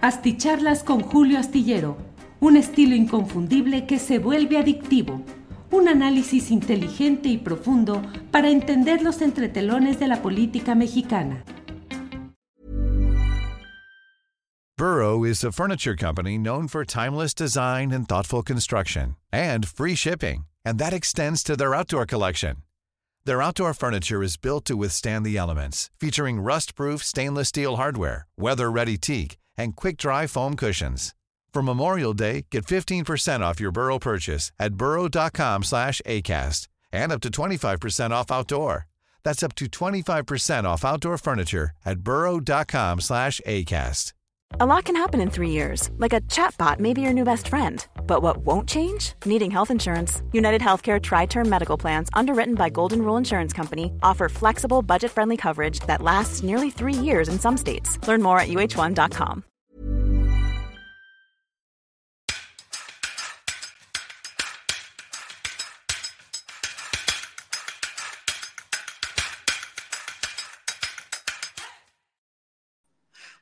Asticharlas con Julio Astillero, un estilo inconfundible que se vuelve adictivo, un análisis inteligente y profundo para entender los entretelones de la política mexicana. Burrow is a furniture company known for timeless design and thoughtful construction, and free shipping, and that extends to their outdoor collection. Their outdoor furniture is built to withstand the elements, featuring rust-proof stainless steel hardware, weather-ready teak, and quick-dry foam cushions. For Memorial Day, get 15% off your Burrow purchase at burrow.com slash ACAST and up to 25% off outdoor. That's up to 25% off outdoor furniture at burrow.com slash ACAST. A lot can happen in three years, like a chatbot may be your new best friend. But what won't change? Needing health insurance. United Healthcare Tri Term Medical Plans, underwritten by Golden Rule Insurance Company, offer flexible, budget friendly coverage that lasts nearly three years in some states. Learn more at uh1.com.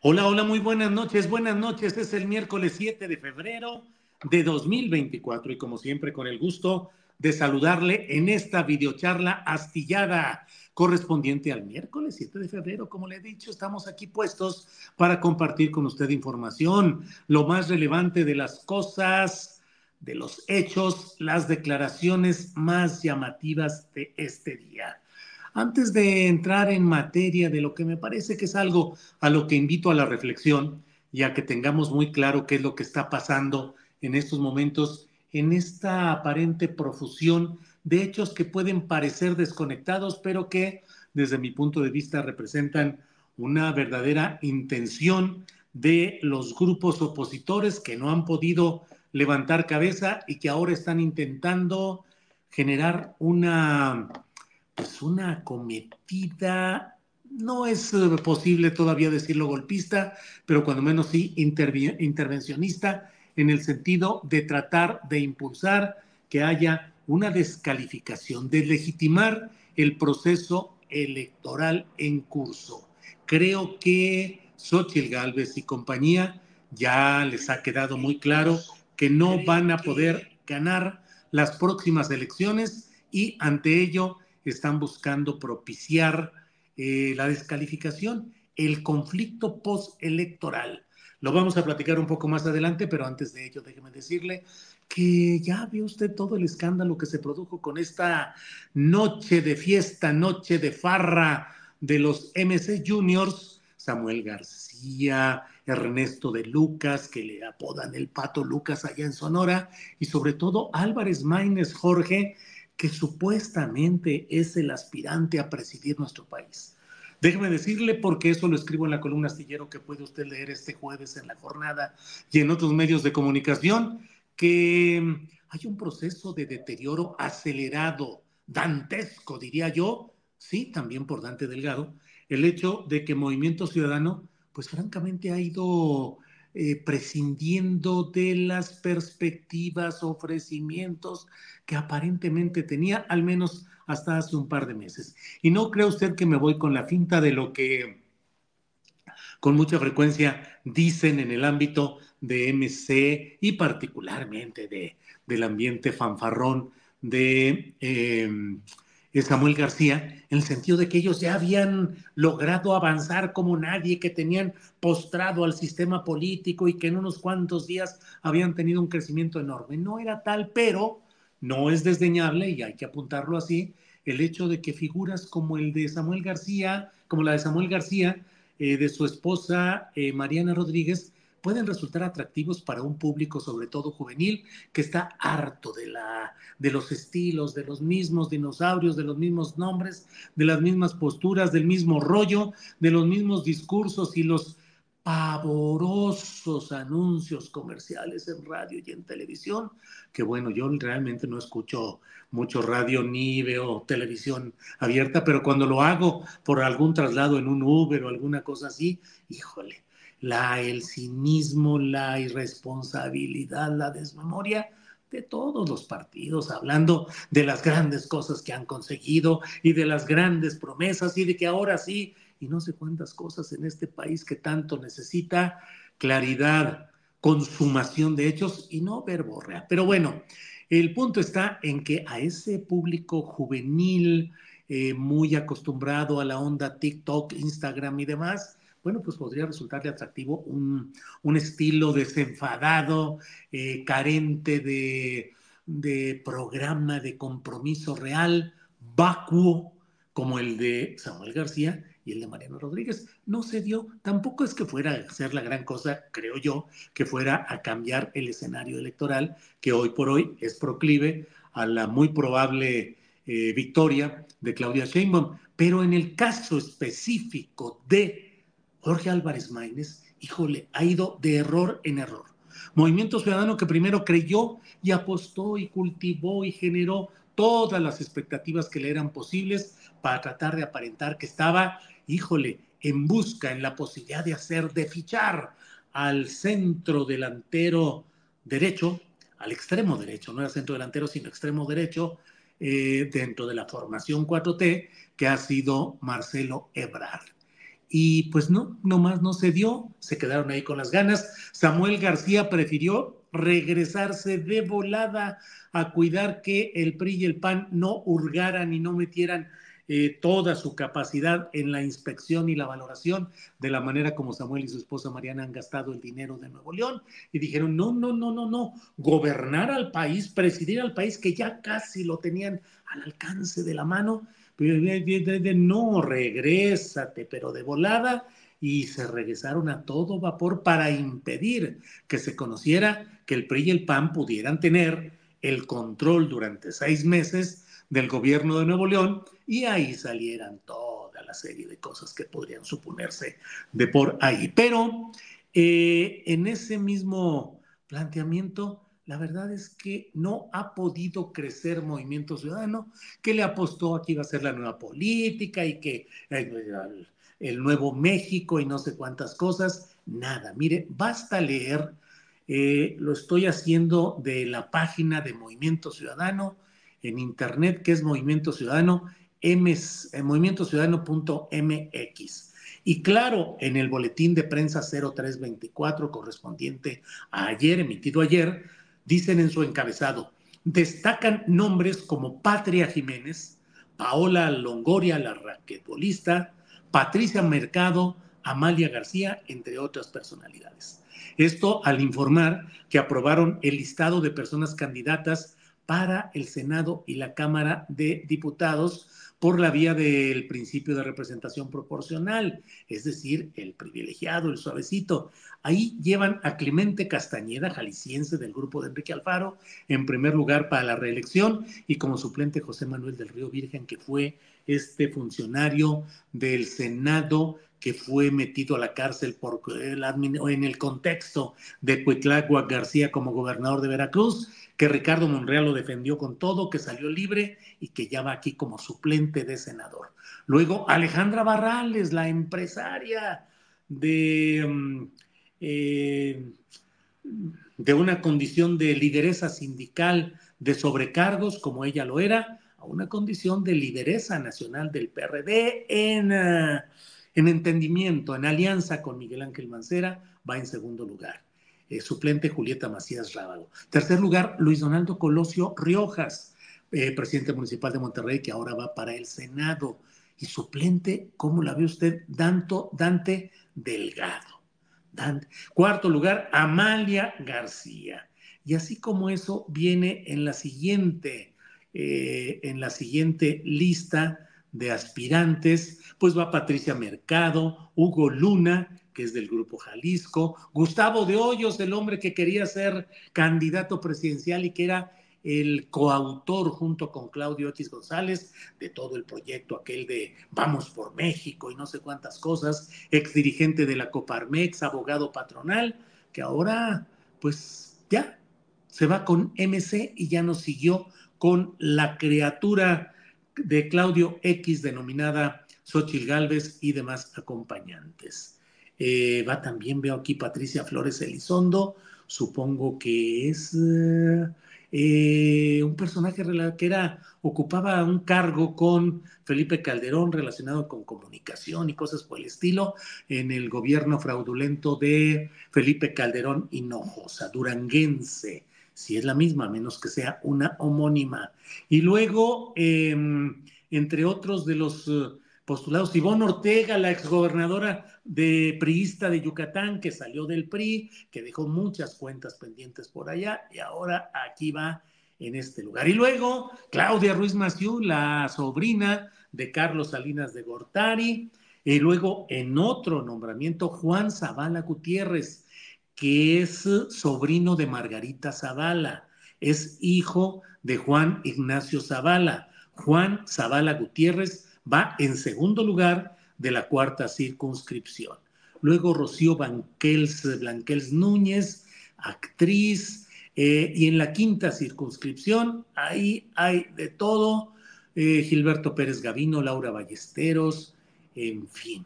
Hola, hola, muy buenas noches, buenas noches. Es el miércoles 7 de febrero de 2024 y como siempre con el gusto de saludarle en esta videocharla astillada correspondiente al miércoles 7 de febrero. Como le he dicho, estamos aquí puestos para compartir con usted información, lo más relevante de las cosas, de los hechos, las declaraciones más llamativas de este día. Antes de entrar en materia de lo que me parece que es algo a lo que invito a la reflexión, ya que tengamos muy claro qué es lo que está pasando en estos momentos, en esta aparente profusión de hechos que pueden parecer desconectados, pero que desde mi punto de vista representan una verdadera intención de los grupos opositores que no han podido levantar cabeza y que ahora están intentando generar una pues una cometida, no es eh, posible todavía decirlo golpista, pero cuando menos sí intervencionista en el sentido de tratar de impulsar que haya una descalificación, de legitimar el proceso electoral en curso. Creo que Xochitl Gálvez y compañía ya les ha quedado muy claro que no van a poder ganar las próximas elecciones y ante ello están buscando propiciar eh, la descalificación, el conflicto postelectoral. Lo vamos a platicar un poco más adelante, pero antes de ello, déjeme decirle que ya vio usted todo el escándalo que se produjo con esta noche de fiesta, noche de farra de los MC Juniors, Samuel García, Ernesto de Lucas, que le apodan el Pato Lucas allá en Sonora, y sobre todo Álvarez Maínez Jorge, que supuestamente es el aspirante a presidir nuestro país. Déjeme decirle, porque eso lo escribo en la columna astillero que puede usted leer este jueves en la jornada y en otros medios de comunicación, que hay un proceso de deterioro acelerado, dantesco, diría yo, sí, también por Dante Delgado, el hecho de que Movimiento Ciudadano, pues francamente ha ido eh, prescindiendo de las perspectivas, ofrecimientos que aparentemente tenía, al menos hasta hace un par de meses. Y no cree usted que me voy con la finta de lo que con mucha frecuencia dicen en el ámbito de MC y particularmente de, del ambiente fanfarrón de eh, Samuel García, en el sentido de que ellos ya habían logrado avanzar como nadie, que tenían postrado al sistema político y que en unos cuantos días habían tenido un crecimiento enorme. No era tal, pero no es desdeñable, y hay que apuntarlo así, el hecho de que figuras como el de Samuel García, como la de Samuel García, eh, de su esposa eh, Mariana Rodríguez, pueden resultar atractivos para un público, sobre todo juvenil, que está harto de, la, de los estilos, de los mismos dinosaurios, de los mismos nombres, de las mismas posturas, del mismo rollo, de los mismos discursos y los pavorosos anuncios comerciales en radio y en televisión, que bueno, yo realmente no escucho mucho radio ni veo televisión abierta, pero cuando lo hago por algún traslado en un Uber o alguna cosa así, híjole, la, el cinismo, la irresponsabilidad, la desmemoria de todos los partidos, hablando de las grandes cosas que han conseguido y de las grandes promesas y de que ahora sí, y no sé cuántas cosas en este país que tanto necesita, claridad, consumación de hechos y no verborrea. Pero bueno, el punto está en que a ese público juvenil, eh, muy acostumbrado a la onda TikTok, Instagram y demás, bueno, pues podría resultarle atractivo un, estilo desenfadado, eh, carente de, de programa, de compromiso real, vacuo, como el de Samuel García y el de Mariano Rodríguez. No se dio, tampoco es que fuera a ser la gran cosa, creo yo, que fuera a cambiar el escenario electoral, que hoy por hoy es proclive a la muy probable eh, victoria de Claudia Sheinbaum. Pero en el caso específico de Jorge Álvarez Maínez, híjole, ha ido de error en error. Movimiento Ciudadano que primero creyó y apostó y cultivó y generó todas las expectativas que le eran posibles para tratar de aparentar que estaba híjole, en busca, en la posibilidad de hacer, de fichar al centro delantero derecho, al extremo derecho, no era centro delantero, sino extremo derecho, eh, dentro de la formación 4T, que ha sido Marcelo Ebrard. Y pues no, nomás no se dio, se quedaron ahí con las ganas. Samuel García prefirió regresarse de volada a cuidar que el PRI y el PAN no hurgaran y no metieran eh, toda su capacidad en la inspección y la valoración de la manera como Samuel y su esposa Mariana han gastado el dinero de Nuevo León y dijeron, no, no, no, no, no, gobernar al país, presidir al país que ya casi lo tenían al alcance de la mano, no, regrésate, pero de volada y se regresaron a todo vapor para impedir que se conociera que el PRI y el PAN pudieran tener el control durante seis meses del gobierno de Nuevo León y ahí salieran toda la serie de cosas que podrían suponerse de por ahí. Pero eh, en ese mismo planteamiento, la verdad es que no ha podido crecer Movimiento Ciudadano, que le apostó a que iba a ser la nueva política y que el, nuevo México y no sé cuántas cosas. Nada, mire, basta leer, eh, lo estoy haciendo de la página de Movimiento Ciudadano en internet, que es Movimiento Ciudadano, eh, movimientociudadano.mx. Y claro, en el boletín de prensa 0324 correspondiente a ayer, emitido ayer, dicen en su encabezado, destacan nombres como Patria Jiménez, Paola Longoria, la raquetbolista, Patricia Mercado, Amalia García, entre otras personalidades. Esto al informar que aprobaron el listado de personas candidatas para el Senado y la Cámara de Diputados por la vía del principio de representación proporcional, es decir, el privilegiado, el suavecito. Ahí llevan a Clemente Castañeda, jalisciense del grupo de Enrique Alfaro, en primer lugar para la reelección, y como suplente José Manuel del Río Virgen, que fue este funcionario del Senado que fue metido a la cárcel por el, en el contexto de Cuitlagua García como gobernador de Veracruz que Ricardo Monreal lo defendió con todo, que salió libre y que ya va aquí como suplente de senador. Luego, Alejandra Barrales, la empresaria de, mm, eh, de una condición de lideresa sindical de sobrecargos, como ella lo era, a una condición de lideresa nacional del PRD en, eh, en entendimiento, en alianza con Miguel Ángel Mancera, va en segundo lugar. Eh, suplente Julieta Macías Rábago. Tercer lugar, Luis Donaldo Colosio Riojas, eh, presidente municipal de Monterrey, que ahora va para el Senado. Y suplente, ¿cómo la ve usted? Danto, Dante Delgado. Cuarto lugar, Amalia García. Y así como eso viene en la siguiente, eh, en la siguiente lista de aspirantes, pues va Patricia Mercado, Hugo Luna, que es del Grupo Jalisco, Gustavo de Hoyos, el hombre que quería ser candidato presidencial y que era el coautor junto con Claudio Otis González de todo el proyecto aquel de Vamos por México y no sé cuántas cosas, ex dirigente de la Coparmex, abogado patronal, que ahora pues ya se va con MC y ya nos siguió con la criatura de Claudio X denominada Xochil Gálvez y demás acompañantes. Eh, va también, veo aquí Patricia Flores Elizondo, supongo que es, eh, eh, un personaje que era, ocupaba un cargo con Felipe Calderón relacionado con comunicación y cosas por el estilo en el gobierno fraudulento de Felipe Calderón Hinojosa, duranguense, si es la misma, menos que sea una homónima. Y luego, em, entre otros de los eh, postulados, Ivonne Ortega, la exgobernadora de priista de Yucatán, que salió del PRI, que dejó muchas cuentas pendientes por allá y ahora aquí va en este lugar. Y luego Claudia Ruiz Maciú, la sobrina de Carlos Salinas de Gortari, y luego en otro nombramiento Juan Zavala Gutiérrez, que es sobrino de Margarita Zavala, es hijo de Juan Ignacio Zavala. Juan Zavala Gutiérrez va en segundo lugar de la cuarta circunscripción. Luego Rocío Blanquels, Blanquels Núñez, actriz, eh, y en la quinta circunscripción, ahí hay de todo, eh, Gilberto Pérez Gavino, Laura Ballesteros, en fin.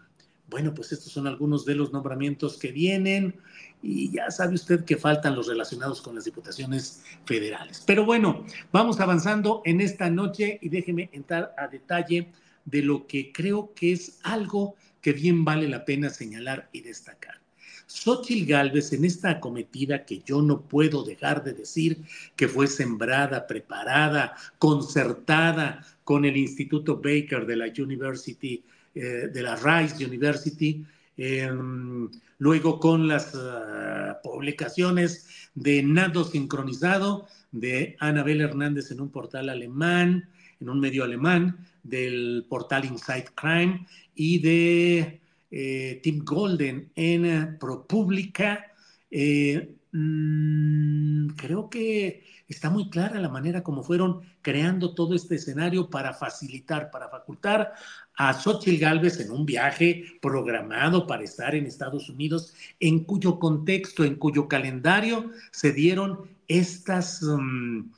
Bueno, pues estos son algunos de los nombramientos que vienen y ya sabe usted que faltan los relacionados con las diputaciones federales. Pero bueno, vamos avanzando en esta noche y déjeme entrar a detalle de lo que creo que es algo que bien vale la pena señalar y destacar. Xochitl Galvez en esta acometida que yo no puedo dejar de decir que fue sembrada, preparada, concertada con el Instituto Baker de la University, eh, de la Rice University, em, luego con las ah, publicaciones de Nado Sincronizado de Anabel Hernández en un portal alemán, en un medio alemán, del portal Inside Crime y de eh, Tim Golden en eh, ProPublica. Eh, mm, creo que está muy clara la manera como fueron creando todo este escenario para facilitar, para facultar a Xochitl Galvez en un viaje programado para estar en Estados Unidos, en cuyo contexto, en cuyo calendario se dieron estas... Mm,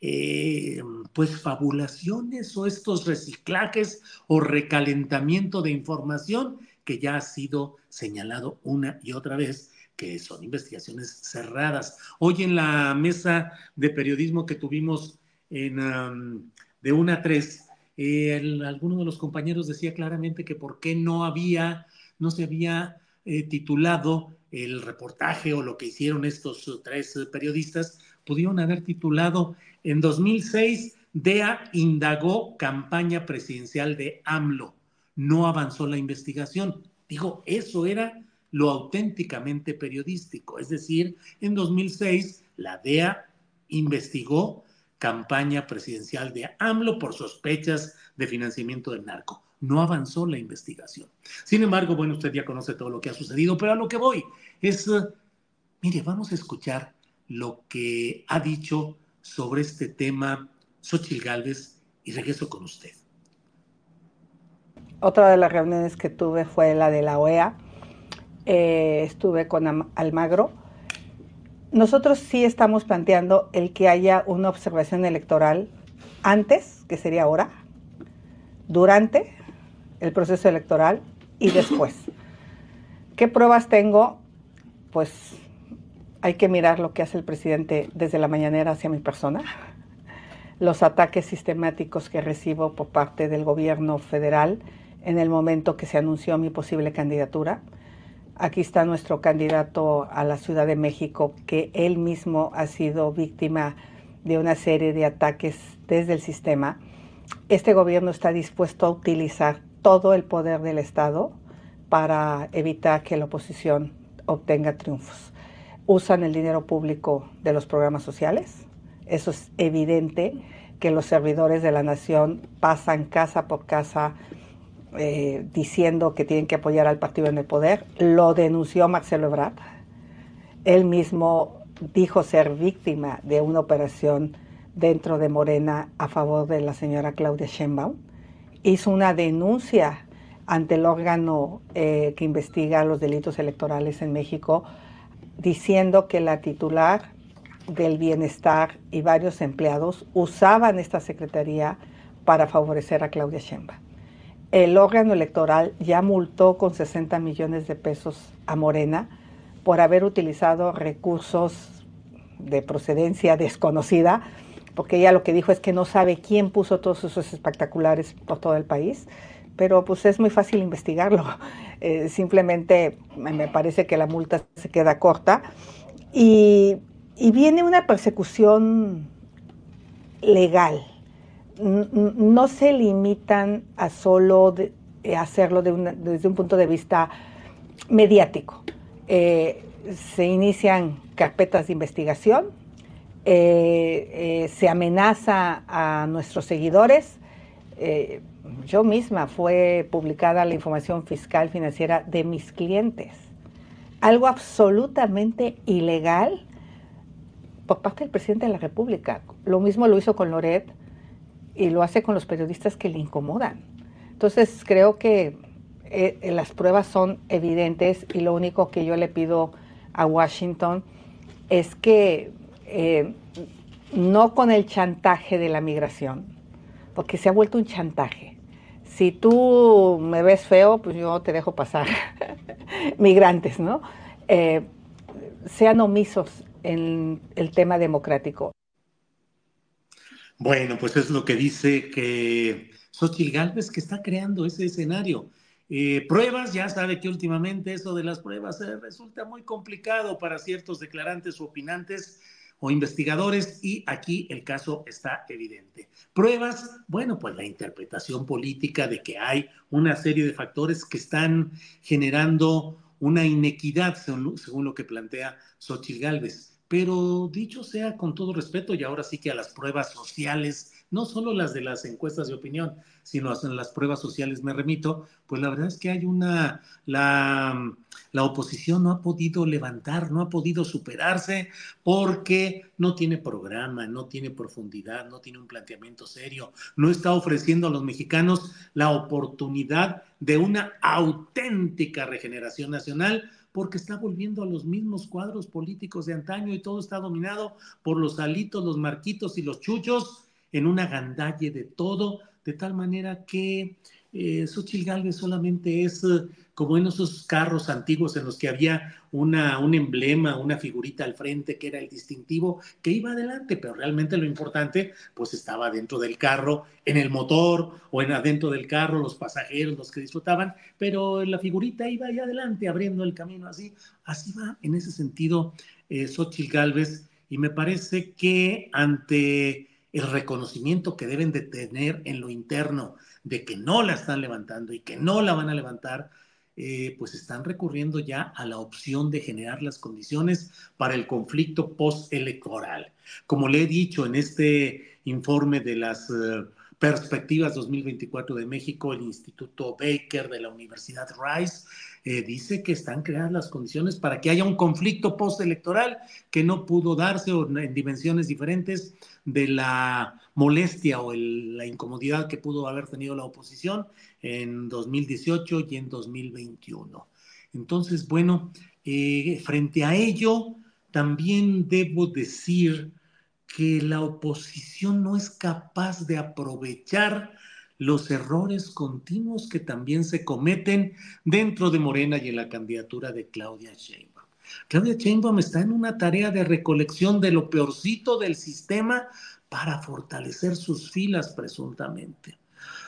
eh, pues fabulaciones o estos reciclajes o recalentamiento de información que ya ha sido señalado una y otra vez que son investigaciones cerradas. Hoy en la mesa de periodismo que tuvimos en, de una a tres, eh, alguno de los compañeros decía claramente que por qué no había, no se había eh, titulado el reportaje o lo que hicieron estos tres periodistas, pudieron haber titulado en 2006, DEA indagó campaña presidencial de AMLO. No avanzó la investigación. Digo, eso era lo auténticamente periodístico. Es decir, en 2006, la DEA investigó campaña presidencial de AMLO por sospechas de financiamiento del narco. No avanzó la investigación. Sin embargo, bueno, usted ya conoce todo lo que ha sucedido, pero a lo que voy es, mire, vamos a escuchar lo que ha dicho sobre este tema Xochitl Galvez y regreso con usted. Otra de las reuniones que tuve fue la de la OEA. Eh, estuve con Almagro. Nosotros sí estamos planteando el que haya una observación electoral antes, que sería ahora, durante el proceso electoral y después. ¿Qué pruebas tengo? Pues hay que mirar lo que hace el presidente desde la mañanera hacia mi persona, los ataques sistemáticos que recibo por parte del gobierno federal en el momento que se anunció mi posible candidatura. Aquí está nuestro candidato a la Ciudad de México, que él mismo ha sido víctima de una serie de ataques desde el sistema. Este gobierno está dispuesto a utilizar todo el poder del Estado para evitar que la oposición obtenga triunfos usan el dinero público de los programas sociales. Eso es evidente que los servidores de la nación pasan casa por casa eh, diciendo que tienen que apoyar al partido en el poder. Lo denunció Marcelo Ebrard. Él mismo dijo ser víctima de una operación dentro de Morena a favor de la señora Claudia Sheinbaum. Hizo una denuncia ante el órgano eh, que investiga los delitos electorales en México diciendo que la titular del bienestar y varios empleados usaban esta secretaría para favorecer a Claudia Sheinbaum. El órgano electoral ya multó con 60 millones de pesos a Morena por haber utilizado recursos de procedencia desconocida, porque ella lo que dijo es que no sabe quién puso todos esos espectaculares por todo el país, pero pues es muy fácil investigarlo. Eh, simplemente me parece que la multa se queda corta y, viene una persecución legal. No se limitan a solo hacerlo desde un punto de vista mediático. Eh, se inician carpetas de investigación, eh, eh, se amenaza a nuestros seguidores. Eh, yo misma fue publicada la información fiscal financiera de mis clientes. Algo absolutamente ilegal por parte del presidente de la República. Lo mismo lo hizo con Loret y lo hace con los periodistas que le incomodan. Entonces creo que las pruebas son evidentes y lo único que yo le pido a Washington es que eh, no con el chantaje de la migración, porque se ha vuelto un chantaje. Si tú me ves feo, pues yo te dejo pasar. Migrantes, ¿no? Eh, sean omisos en el tema democrático. Bueno, pues es lo que dice que Xochitl Gálvez que está creando ese escenario. Eh, pruebas, ya sabe que últimamente eso de las pruebas eh, resulta muy complicado para ciertos declarantes o opinantes o investigadores y aquí el caso está evidente. Pruebas, bueno, pues la interpretación política de que hay una serie de factores que están generando una inequidad según, según lo que plantea Xochitl Gálvez. Pero dicho sea con todo respeto y ahora sí que a las pruebas sociales no solo las de las encuestas de opinión, sino las pruebas sociales me remito, pues la verdad es que hay una, la, la oposición no ha podido levantar, no ha podido superarse porque no tiene programa, no tiene profundidad, no tiene un planteamiento serio, no está ofreciendo a los mexicanos la oportunidad de una auténtica regeneración nacional porque está volviendo a los mismos cuadros políticos de antaño y todo está dominado por los alitos, los marquitos y los chuchos en una gandalle de todo, de tal manera que eh, Xochitl Galvez solamente es eh, como en esos carros antiguos en los que había una, un emblema, una figurita al frente que era el distintivo que iba adelante, pero realmente lo importante pues estaba dentro del carro, en el motor o en adentro del carro, los pasajeros, los que disfrutaban, pero la figurita iba ahí adelante abriendo el camino así, así va en ese sentido eh, Xochitl Galvez y me parece que ante el reconocimiento que deben de tener en lo interno de que no la están levantando y que no la van a levantar, eh, pues están recurriendo ya a la opción de generar las condiciones para el conflicto postelectoral. Como le he dicho en este informe de las eh, perspectivas 2024 de México, el Instituto Baker de la Universidad Rice eh, dice que están creadas las condiciones para que haya un conflicto postelectoral que no pudo darse en dimensiones diferentes de la molestia o la incomodidad que pudo haber tenido la oposición en 2018 y en 2021. Entonces, bueno, eh, frente a ello, también debo decir que la oposición no es capaz de aprovechar los errores continuos que también se cometen dentro de Morena y en la candidatura de Claudia Sheinbaum. Claudia Sheinbaum está en una tarea de recolección de lo peorcito del sistema para fortalecer sus filas presuntamente.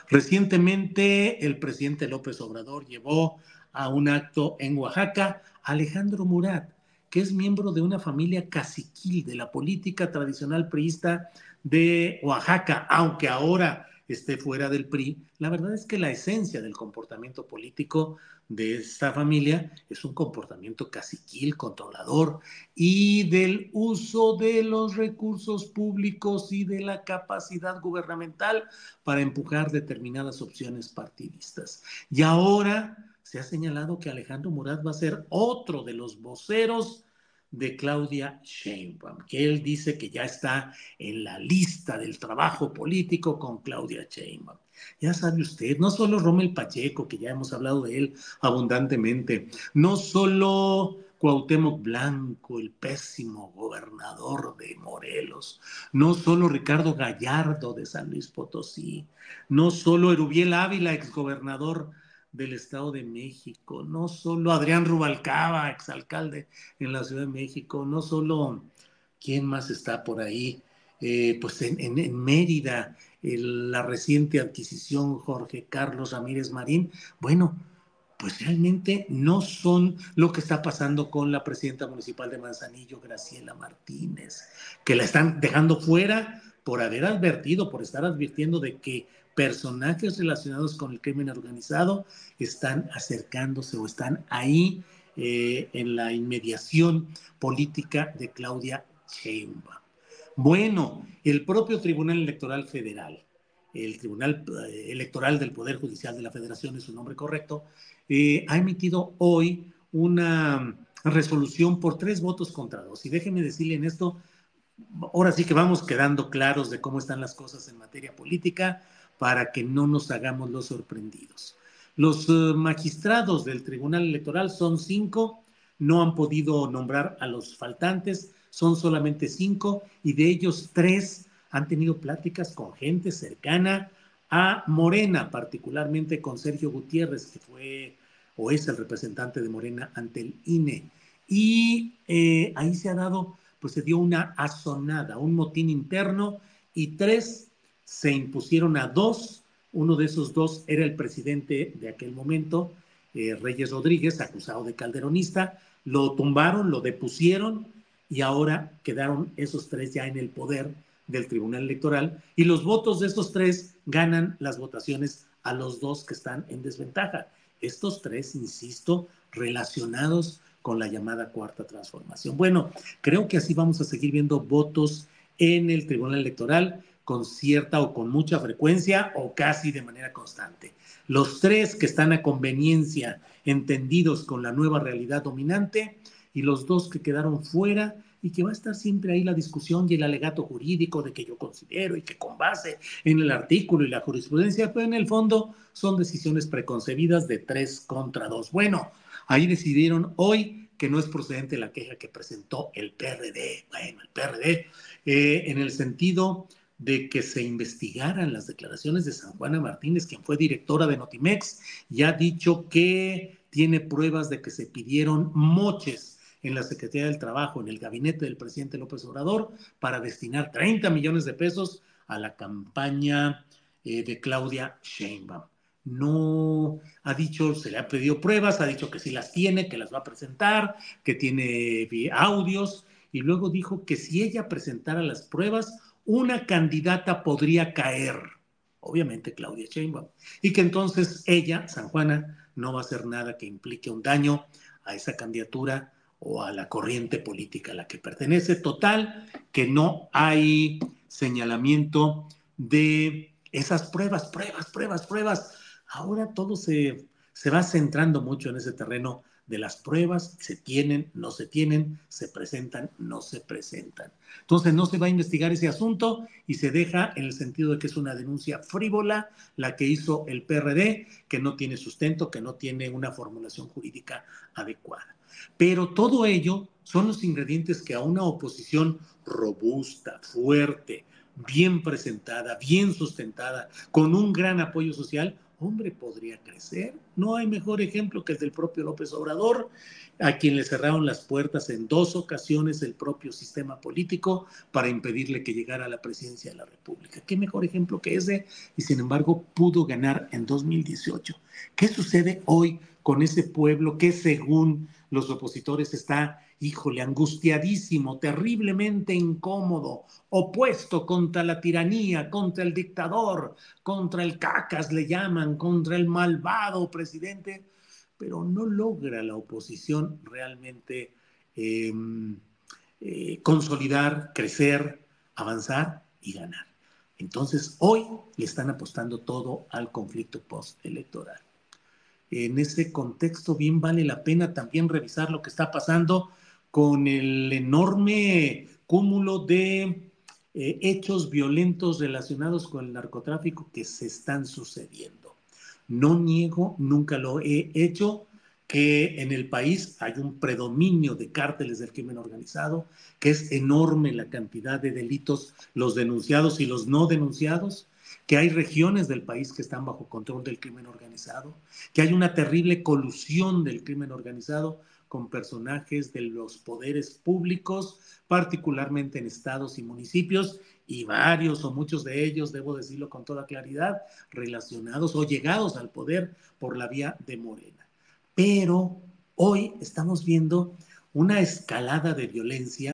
Recientemente el presidente López Obrador llevó a un acto en Oaxaca a Alejandro Murat, que es miembro de una familia caciquil de la política tradicional priista de Oaxaca, aunque ahora esté fuera del PRI, la verdad es que la esencia del comportamiento político de esta familia es un comportamiento caciquil, controlador y del uso de los recursos públicos y de la capacidad gubernamental para empujar determinadas opciones partidistas. Y ahora se ha señalado que Alejandro Murat va a ser otro de los voceros de Claudia Sheinbaum, que él dice que ya está en la lista del trabajo político con Claudia Sheinbaum. Ya sabe usted, no solo Rommel Pacheco, que ya hemos hablado de él abundantemente, no solo Cuauhtémoc Blanco, el pésimo gobernador de Morelos, no solo Ricardo Gallardo de San Luis Potosí, no solo Erubiel Ávila, exgobernador del Estado de México, no solo Adrián Rubalcaba, exalcalde en la Ciudad de México, no solo ¿Quién más está por ahí? Eh, pues en, Mérida, la reciente adquisición Jorge Carlos Ramírez Marín. Bueno, pues realmente no son lo que está pasando con la presidenta municipal de Manzanillo, Graciela Martínez, que la están dejando fuera por haber advertido, por estar advirtiendo de que personajes relacionados con el crimen organizado están acercándose o están ahí eh, en la inmediación política de Claudia Sheinbaum. Bueno, el propio Tribunal Electoral Federal, el Tribunal eh, Electoral del Poder Judicial de la Federación es su nombre correcto, eh, ha emitido hoy una resolución por tres votos contra dos. Y déjeme decirle en esto, ahora sí que vamos quedando claros de cómo están las cosas en materia política para que no nos hagamos los sorprendidos. Los eh, magistrados del Tribunal Electoral son cinco, no han podido nombrar a los faltantes, son solamente cinco y de ellos tres han tenido pláticas con gente cercana a Morena, particularmente con Sergio Gutiérrez, que fue o es el representante de Morena ante el INE. Y eh, ahí se ha dado, pues se dio una azonada, un motín interno y tres se impusieron a dos. Uno de esos dos era el presidente de aquel momento, eh, Reyes Rodríguez, acusado de calderonista. Lo tumbaron, lo depusieron y ahora quedaron esos tres ya en el poder del Tribunal Electoral y los votos de estos tres ganan las votaciones a los dos que están en desventaja. Estos tres, insisto, relacionados con la llamada cuarta transformación. Bueno, creo que así vamos a seguir viendo votos en el Tribunal Electoral con cierta o con mucha frecuencia o casi de manera constante. Los tres que están a conveniencia entendidos con la nueva realidad dominante y los dos que quedaron fuera y que va a estar siempre ahí la discusión y el alegato jurídico de que yo considero y que con base en el artículo y la jurisprudencia, pero en el fondo son decisiones preconcebidas de tres contra dos. Bueno, ahí decidieron hoy que no es procedente la queja que presentó el PRD, bueno, el PRD, eh, en el sentido de que se investigaran las declaraciones de San Juana Martínez, quien fue directora de Notimex, y ha dicho que tiene pruebas de que se pidieron moches en la Secretaría del Trabajo, en el gabinete del presidente López Obrador, para destinar 30 millones de pesos a la campaña eh, de Claudia Sheinbaum. No ha dicho, se le ha pedido pruebas, ha dicho que sí las tiene, que las va a presentar, que tiene audios, y luego dijo que si ella presentara las pruebas, una candidata podría caer, obviamente Claudia Sheinbaum, y que entonces ella, San Juana, no va a hacer nada que implique un daño a esa candidatura o a la corriente política a la que pertenece. Total, que no hay señalamiento de esas pruebas, pruebas, pruebas, pruebas. Ahora todo se, se va centrando mucho en ese terreno de las pruebas, se tienen, no se tienen, se presentan, no se presentan. Entonces no se va a investigar ese asunto y se deja en el sentido de que es una denuncia frívola la que hizo el PRD, que no tiene sustento, que no tiene una formulación jurídica adecuada. Pero todo ello son los ingredientes que a una oposición robusta, fuerte, bien presentada, bien sustentada, con un gran apoyo social, hombre, podría crecer. No hay mejor ejemplo que el del propio López Obrador, a quien le cerraron las puertas en dos ocasiones el propio sistema político para impedirle que llegara a la presidencia de la República. ¿Qué mejor ejemplo que ese? Y sin embargo pudo ganar en 2018. ¿Qué sucede hoy con ese pueblo que según los opositores está, híjole, angustiadísimo, terriblemente incómodo, opuesto contra la tiranía, contra el dictador, contra el cacas le llaman, contra el malvado presidente, pero no logra la oposición realmente em, eh, consolidar, crecer, avanzar y ganar. Entonces, hoy le están apostando todo al conflicto postelectoral en ese contexto bien vale la pena también revisar lo que está pasando con el enorme cúmulo de eh, hechos violentos relacionados con el narcotráfico que se están sucediendo. No niego, nunca lo he hecho, que en el país hay un predominio de cárteles del crimen organizado, que es enorme la cantidad de delitos, los denunciados y los no denunciados, que hay regiones del país que están bajo control del crimen organizado, que hay una terrible colusión del crimen organizado con personajes de los poderes públicos, particularmente en estados y municipios, y varios o muchos de ellos, debo decirlo con toda claridad, relacionados o llegados al poder por la vía de Morena. Pero hoy estamos viendo una escalada de violencia.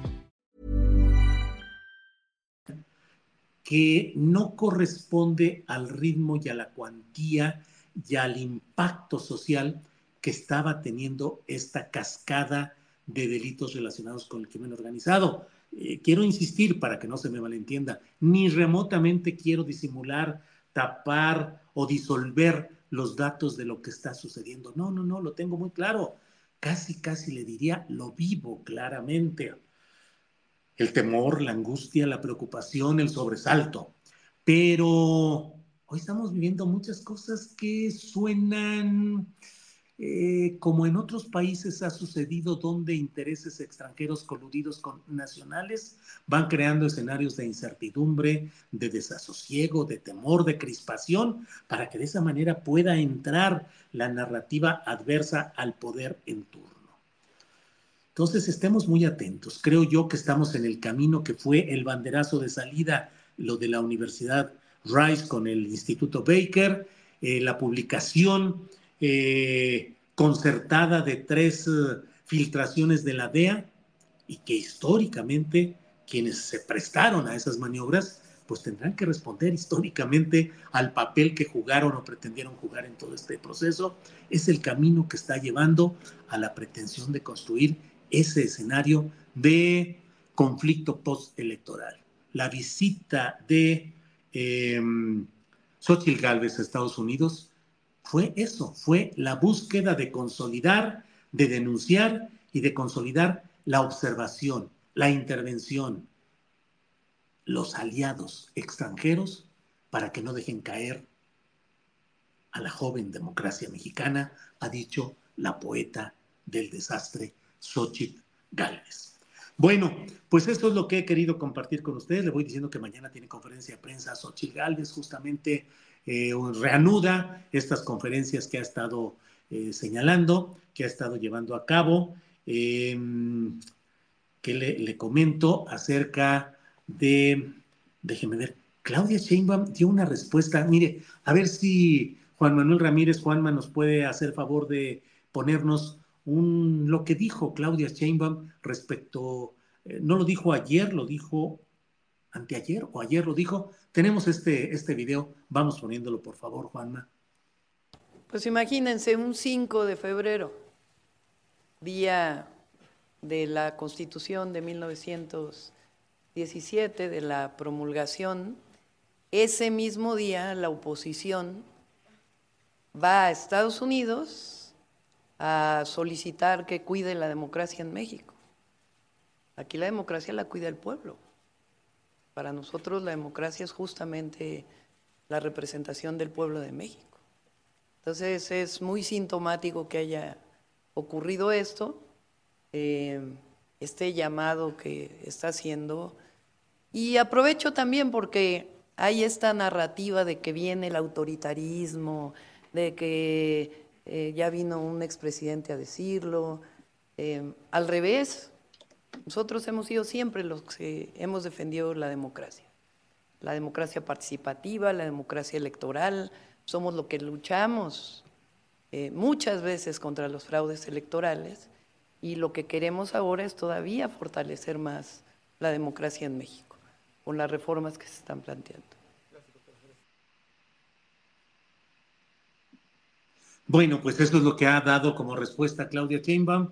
que no corresponde al ritmo y a la cuantía y al impacto social que estaba teniendo esta cascada de delitos relacionados con el crimen organizado. Eh, quiero insistir para que no se me malentienda, ni remotamente quiero disimular, tapar o disolver los datos de lo que está sucediendo. No, no, no, lo tengo muy claro. Casi, casi le diría, lo vivo claramente el temor, la angustia, la preocupación, el sobresalto. Pero hoy estamos viviendo muchas cosas que suenan eh, como en otros países ha sucedido, donde intereses extranjeros coludidos con nacionales van creando escenarios de incertidumbre, de desasosiego, de temor, de crispación, para que de esa manera pueda entrar la narrativa adversa al poder en turno. Entonces, estemos muy atentos. Creo yo que estamos en el camino que fue el banderazo de salida, lo de la Universidad Rice con el Instituto Baker, eh, la publicación eh, concertada de tres eh, filtraciones de la DEA y que históricamente quienes se prestaron a esas maniobras pues tendrán que responder históricamente al papel que jugaron o pretendieron jugar en todo este proceso. Es el camino que está llevando a la pretensión de construir ese escenario de conflicto postelectoral. La visita de eh, Xochitl Gálvez a Estados Unidos fue eso, fue la búsqueda de consolidar, de denunciar y de consolidar la observación, la intervención, los aliados extranjeros para que no dejen caer a la joven democracia mexicana, ha dicho la poeta del desastre Xochitl Gálvez. Bueno, pues esto es lo que he querido compartir con ustedes. Le voy diciendo que mañana tiene conferencia de prensa Xochitl Gálvez, justamente eh, reanuda estas conferencias que ha estado eh, señalando, que ha estado llevando a cabo. Em, que le, le, comento acerca de, déjeme ver, Claudia Sheinbaum dio una respuesta. Mire, a ver si Juan Manuel Ramírez, Juanma, nos puede hacer favor de ponernos lo que dijo Claudia Sheinbaum respecto, eh, no lo dijo ayer, lo dijo anteayer o ayer lo dijo. Tenemos este, este video, vamos poniéndolo por favor, Juanma. Pues imagínense, un 5 de febrero, día de la Constitución de 1917, de la promulgación, ese mismo día la oposición va a Estados Unidos a solicitar que cuide la democracia en México. Aquí la democracia la cuida el pueblo. Para nosotros la democracia es justamente la representación del pueblo de México. Entonces es muy sintomático que haya ocurrido esto, eh, este llamado que está haciendo. Y aprovecho también porque hay esta narrativa de que viene el autoritarismo, de que eh, ya vino un expresidente a decirlo. Eh, al revés, nosotros hemos sido siempre los que hemos defendido la democracia, la democracia participativa, la democracia electoral, somos lo que luchamos eh, muchas veces contra los fraudes electorales y lo que queremos ahora es todavía fortalecer más la democracia en México con las reformas que se están planteando. Bueno, pues eso es lo que ha dado como respuesta Claudia Sheinbaum.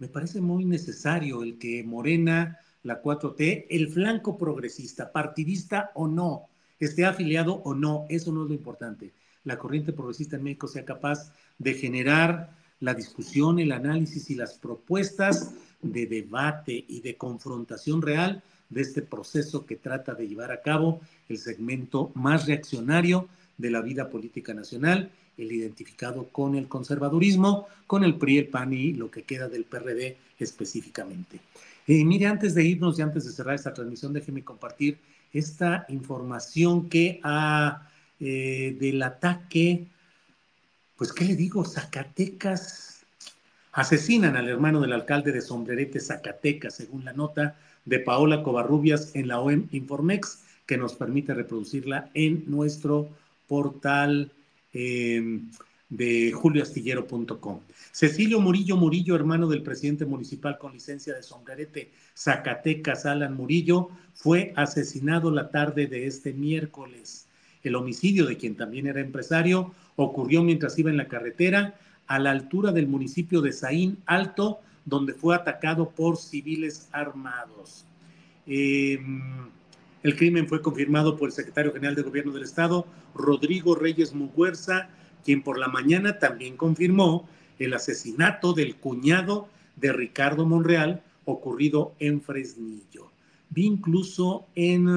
Me parece muy necesario el que Morena, la 4T, el flanco progresista, partidista o no, esté afiliado o no, eso no es lo importante. La corriente progresista en México sea capaz de generar la discusión, el análisis y las propuestas de debate y de confrontación real de este proceso que trata de llevar a cabo el segmento más reaccionario de la vida política nacional, el identificado con el conservadurismo, con el PRI, el PAN y lo que queda del PRD específicamente. Y mire, antes de irnos y antes de cerrar esta transmisión, déjeme compartir esta información que ha eh, del ataque, pues, ¿qué le digo? Zacatecas asesinan al hermano del alcalde de Sombrerete, Zacatecas, según la nota de Paola Covarrubias en la OEM Informex, que nos permite reproducirla en nuestro portal eh, de julioastillero.com. Cecilio Murillo Murillo, hermano del presidente municipal con licencia de Sombrerete, Zacatecas, Alan Murillo, fue asesinado la tarde de este miércoles. El homicidio de quien también era empresario ocurrió mientras iba en la carretera a la altura del municipio de Saín Alto, donde fue atacado por civiles armados. Em, el crimen fue confirmado por el secretario general de Gobierno del Estado, Rodrigo Reyes Muguerza, quien por la mañana también confirmó el asesinato del cuñado de Ricardo Monreal ocurrido en Fresnillo. Vi incluso en,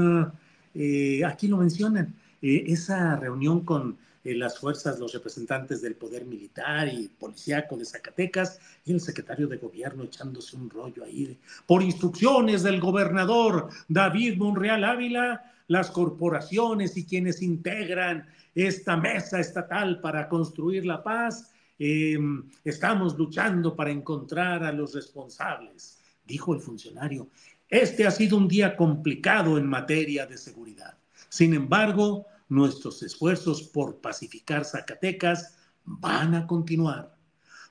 eh, aquí lo mencionan, eh, esa reunión con eh, las fuerzas, los representantes del poder militar y policíaco de Zacatecas y el secretario de gobierno echándose un rollo ahí. Por instrucciones del gobernador David Monreal Ávila, las corporaciones y quienes integran esta mesa estatal para construir la paz, em, estamos luchando para encontrar a los responsables, dijo el funcionario. Este ha sido un día complicado en materia de seguridad. Sin embargo, nuestros esfuerzos por pacificar Zacatecas van a continuar.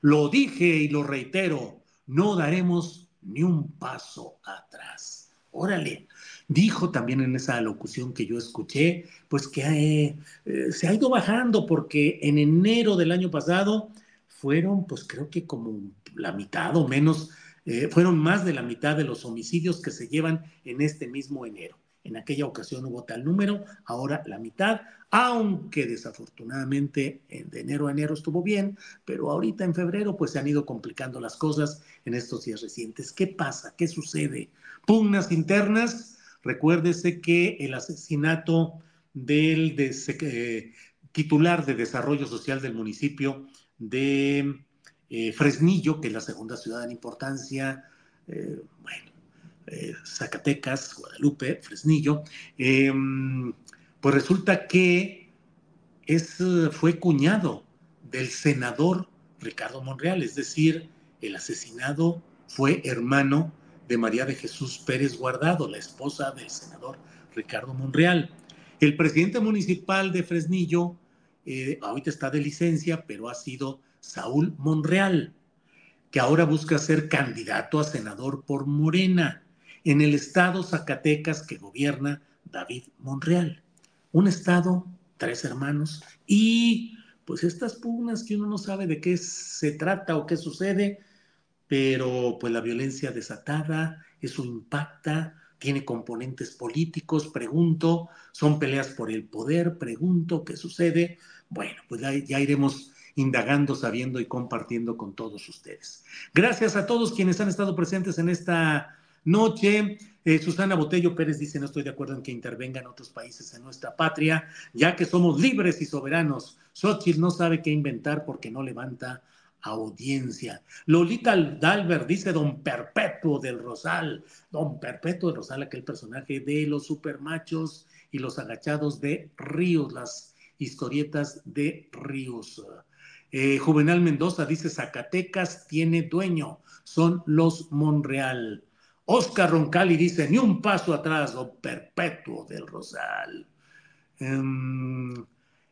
Lo dije y lo reitero, no daremos ni un paso atrás. Órale, dijo también en esa locución que yo escuché, pues que eh, eh, se ha ido bajando porque en enero del año pasado fueron, pues creo que como la mitad o menos, eh, fueron más de la mitad de los homicidios que se llevan en este mismo enero. En aquella ocasión hubo tal número, ahora la mitad, aunque desafortunadamente de enero a enero estuvo bien, pero ahorita en febrero pues se han ido complicando las cosas en estos días recientes. ¿Qué pasa? ¿Qué sucede? Pugnas internas. Recuérdese que el asesinato del eh, titular de Desarrollo Social del municipio de eh, Fresnillo, que es la segunda ciudad en importancia, eh, bueno, eh, Zacatecas, Guadalupe, Fresnillo, em, pues resulta que es, fue cuñado del senador Ricardo Monreal, es decir, el asesinado fue hermano de María de Jesús Pérez Guardado, la esposa del senador Ricardo Monreal. El presidente municipal de Fresnillo, eh, ahorita está de licencia, pero ha sido Saúl Monreal, que ahora busca ser candidato a senador por Morena en el estado Zacatecas que gobierna David Monreal. Un estado, tres hermanos, y pues estas pugnas que uno no sabe de qué se trata o qué sucede, pero pues la violencia desatada, eso impacta, tiene componentes políticos, pregunto, son peleas por el poder, pregunto, ¿qué sucede? Bueno, pues ya, ya iremos indagando, sabiendo y compartiendo con todos ustedes. Gracias a todos quienes han estado presentes en esta noche. Eh, Susana Botello Pérez dice, no estoy de acuerdo en que intervengan otros países en nuestra patria, ya que somos libres y soberanos. Xochitl no sabe qué inventar porque no levanta audiencia. Lolita Dalbert dice Don Perpetuo del Rosal. Don Perpetuo del Rosal, aquel personaje de los supermachos y los agachados de Ríos, las historietas de Ríos. Eh, Juvenal Mendoza dice Zacatecas tiene dueño, son los Monreal. Oscar Roncalli dice, ni un paso atrás, o perpetuo del Rosal. Em,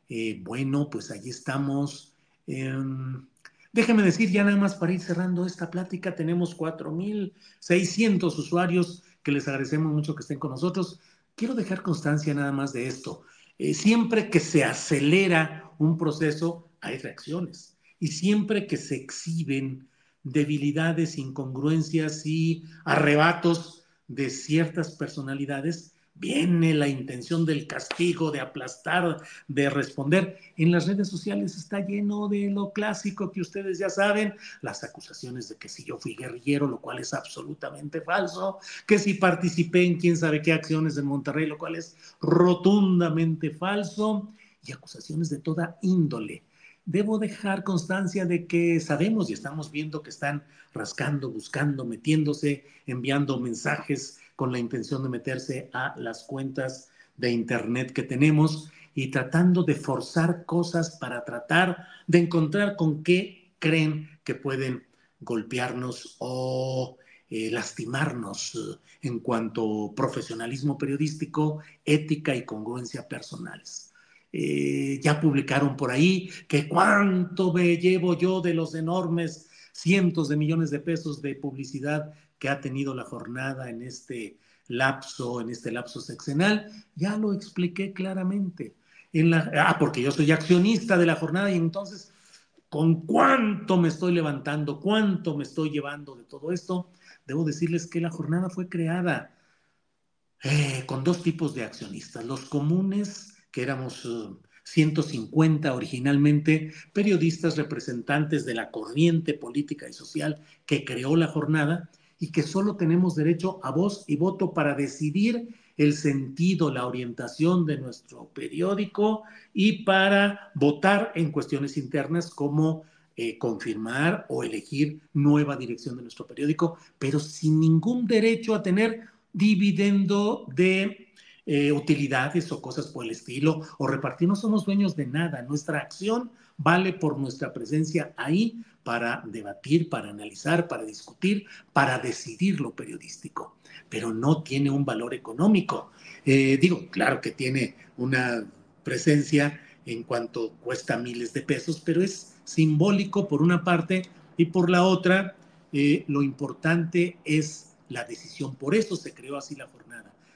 eh, bueno, pues ahí estamos. Em, déjeme decir, ya nada más para ir cerrando esta plática, tenemos 4.600 usuarios que les agradecemos mucho que estén con nosotros. Quiero dejar constancia nada más de esto. Eh, siempre que se acelera un proceso, hay reacciones. Y siempre que se exhiben debilidades, incongruencias y arrebatos de ciertas personalidades, viene la intención del castigo, de aplastar, de responder. En las redes sociales está lleno de lo clásico que ustedes ya saben, las acusaciones de que si yo fui guerrillero, lo cual es absolutamente falso, que si participé en quién sabe qué acciones en Monterrey, lo cual es rotundamente falso, y acusaciones de toda índole. Debo dejar constancia de que sabemos y estamos viendo que están rascando, buscando, metiéndose, enviando mensajes con la intención de meterse a las cuentas de Internet que tenemos y tratando de forzar cosas para tratar de encontrar con qué creen que pueden golpearnos o eh, lastimarnos en cuanto profesionalismo periodístico, ética y congruencia personales. Eh, ya publicaron por ahí que cuánto me llevo yo de los enormes cientos de millones de pesos de publicidad que ha tenido la jornada en este lapso, en este lapso sexenal, ya lo expliqué claramente. En la, ah, porque yo soy accionista de la jornada y entonces, ¿con cuánto me estoy levantando? ¿Cuánto me estoy llevando de todo esto? Debo decirles que la jornada fue creada eh, con dos tipos de accionistas. Los comunes, que éramos 150 eh, originalmente, periodistas representantes de la corriente política y social que creó la jornada, y que solo tenemos derecho a voz y voto para decidir el sentido, la orientación de nuestro periódico y para votar en cuestiones internas como eh, confirmar o elegir nueva dirección de nuestro periódico, pero sin ningún derecho a tener dividendo de eh, utilidades o cosas por el estilo, o repartir. No somos dueños de nada. Nuestra acción vale por nuestra presencia ahí para debatir, para analizar, para discutir, para decidir lo periodístico, pero no tiene un valor económico. Eh, digo, claro que tiene una presencia en cuanto cuesta miles de pesos, pero es simbólico por una parte y por la otra, eh, lo importante es la decisión. Por eso se creó así la jornada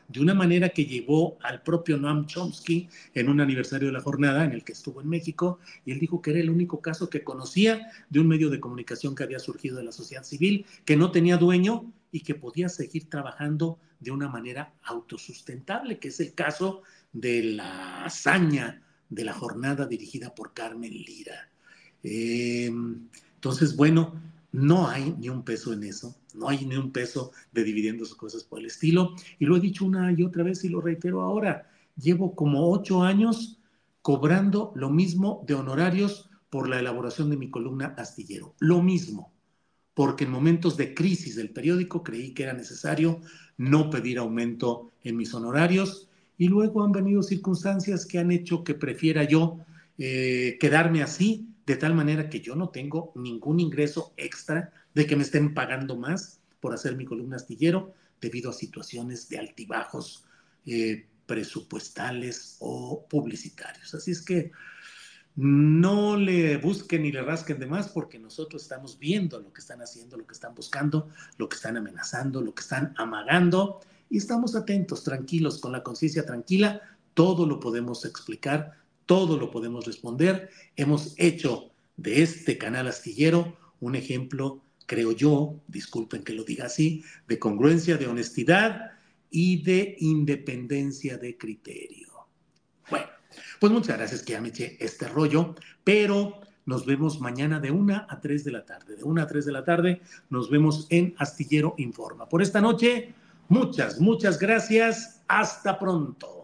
de una manera que llevó al propio Noam Chomsky en un aniversario de la jornada en el que estuvo en México y él dijo que era el único caso que conocía de un medio de comunicación que había surgido de la sociedad civil, que no tenía dueño y que podía seguir trabajando de una manera autosustentable, que es el caso de la hazaña de la jornada dirigida por Carmen Lira. Eh, entonces, bueno, no hay ni un peso en eso, no hay ni un peso de dividendos o cosas por el estilo. Y lo he dicho una y otra vez y lo reitero ahora. Llevo como ocho años cobrando lo mismo de honorarios por la elaboración de mi columna astillero. Lo mismo, porque en momentos de crisis del periódico creí que era necesario no pedir aumento en mis honorarios y luego han venido circunstancias que han hecho que prefiera yo eh, quedarme así de tal manera que yo no tengo ningún ingreso extra de que me estén pagando más por hacer mi columna astillero debido a situaciones de altibajos eh, presupuestales o publicitarios. Así es que no le busquen ni le rasquen de más porque nosotros estamos viendo lo que están haciendo, lo que están buscando, lo que están amenazando, lo que están amagando y estamos atentos, tranquilos, con la conciencia tranquila, todo lo podemos explicar todo lo podemos responder. Hemos hecho de este canal astillero un ejemplo, creo yo, disculpen que lo diga así, de congruencia, de honestidad y de independencia de criterio. Bueno, pues muchas gracias que ya me eché este rollo, pero nos vemos mañana de una a 3 de la tarde. De una a 3 de la tarde nos vemos en Astillero Informa. Por esta noche, muchas, muchas gracias. Hasta pronto.